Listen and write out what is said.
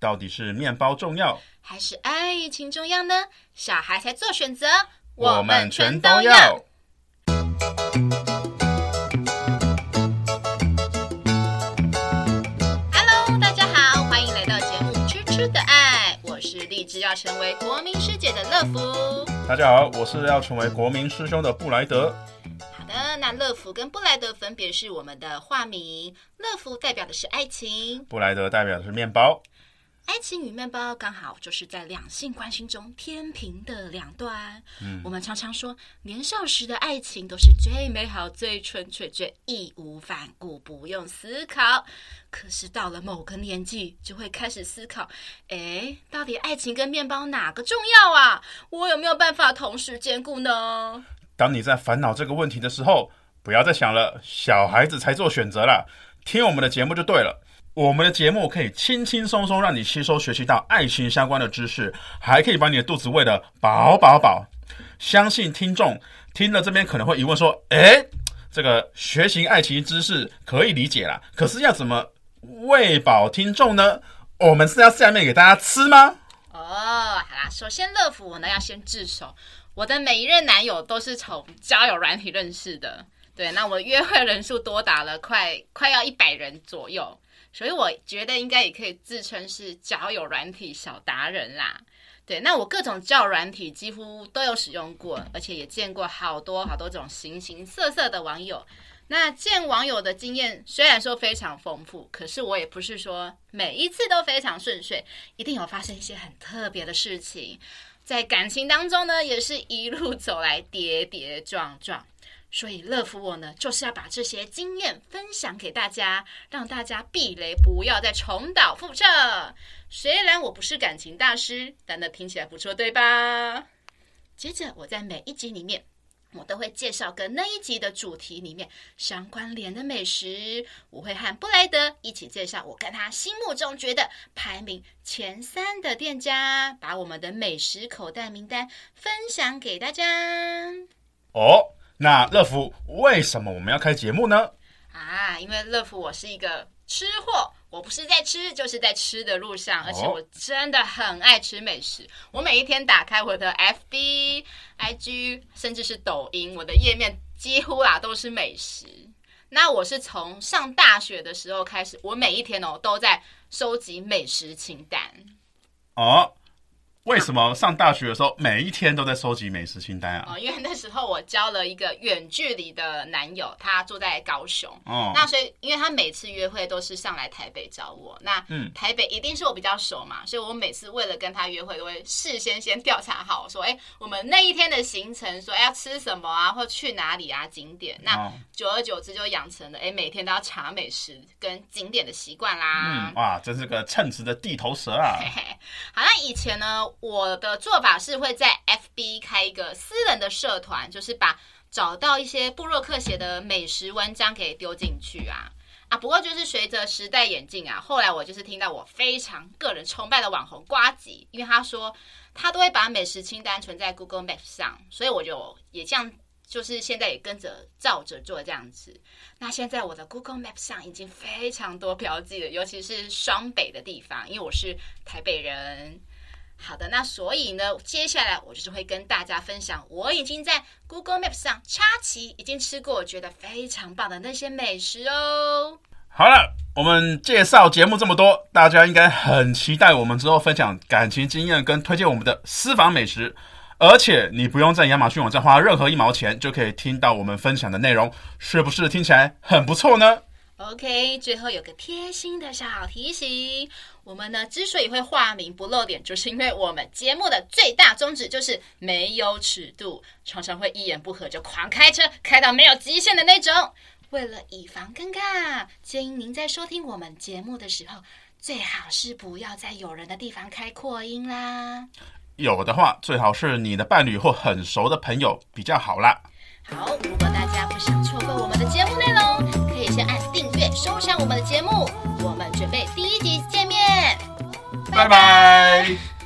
到底是面包重要，还是爱情重要呢？小孩才做选择，我们全都要。Hello，大家好，欢迎来到节目《吃吃的爱》，我是立志要成为国民师姐的乐福。大家好，我是要成为国民师兄的布莱德。好的，那乐福跟布莱德分别是我们的化名，乐福代表的是爱情，布莱德代表的是面包。爱情与面包刚好就是在两性关系中天平的两端。嗯，我们常常说，年少时的爱情都是最美好、最纯粹、最义无反顾，不用思考。可是到了某个年纪，就会开始思考：哎，到底爱情跟面包哪个重要啊？我有没有办法同时兼顾呢？当你在烦恼这个问题的时候，不要再想了，小孩子才做选择啦，听我们的节目就对了。我们的节目可以轻轻松松让你吸收学习到爱情相关的知识，还可以把你的肚子喂得饱饱饱。相信听众听了这边可能会疑问说：“诶，这个学习爱情知识可以理解啦，可是要怎么喂饱听众呢？我们是要下面给大家吃吗？”哦，好啦，首先乐福我呢要先自首，我的每一任男友都是从交友软体认识的，对，那我约会人数多达了快快要一百人左右。所以我觉得应该也可以自称是交友软体小达人啦。对，那我各种交友软体几乎都有使用过，而且也见过好多好多种形形色色的网友。那见网友的经验虽然说非常丰富，可是我也不是说每一次都非常顺遂，一定有发生一些很特别的事情。在感情当中呢，也是一路走来跌跌撞撞。所以乐福我呢，就是要把这些经验分享给大家，让大家避雷，不要再重蹈覆辙。虽然我不是感情大师，但那听起来不错，对吧？接着我在每一集里面，我都会介绍跟那一集的主题里面相关联的美食。我会和布莱德一起介绍我跟他心目中觉得排名前三的店家，把我们的美食口袋名单分享给大家。哦。那乐福，为什么我们要开节目呢？啊，因为乐福我是一个吃货，我不是在吃，就是在吃的路上，而且我真的很爱吃美食。哦、我每一天打开我的 FB、IG，甚至是抖音，我的页面几乎啊都是美食。那我是从上大学的时候开始，我每一天哦都在收集美食清单。哦。为什么上大学的时候每一天都在收集美食清单啊？哦，因为那时候我交了一个远距离的男友，他住在高雄。哦，那所以因为他每次约会都是上来台北找我，那嗯，台北一定是我比较熟嘛，所以我每次为了跟他约会，都会事先先调查好，说，哎，我们那一天的行程，说，哎，要吃什么啊，或去哪里啊，景点。那久而久之就养成了，哎，每天都要查美食跟景点的习惯啦。嗯，哇，真是个称职的地头蛇啊！嘿嘿，好像以前呢。我的做法是会在 FB 开一个私人的社团，就是把找到一些布洛克写的美食文章给丢进去啊啊！不过就是随着时代演进啊，后来我就是听到我非常个人崇拜的网红瓜吉，因为他说他都会把美食清单存在 Google Map 上，所以我就也这样，就是现在也跟着照着做这样子。那现在我的 Google Map 上已经非常多标记了，尤其是双北的地方，因为我是台北人。好的，那所以呢，接下来我就是会跟大家分享，我已经在 Google Maps 上插旗，已经吃过，我觉得非常棒的那些美食哦。好了，我们介绍节目这么多，大家应该很期待我们之后分享感情经验跟推荐我们的私房美食，而且你不用在亚马逊网站花任何一毛钱，就可以听到我们分享的内容，是不是听起来很不错呢？OK，最后有个贴心的小提醒，我们呢之所以会化名不露脸，就是因为我们节目的最大宗旨就是没有尺度，常常会一言不合就狂开车，开到没有极限的那种。为了以防尴尬，建议您在收听我们节目的时候，最好是不要在有人的地方开扩音啦。有的话，最好是你的伴侣或很熟的朋友比较好啦。好，如果大家不想错过我们的节目内容，收藏我们的节目。我们准备第一集见面，拜拜。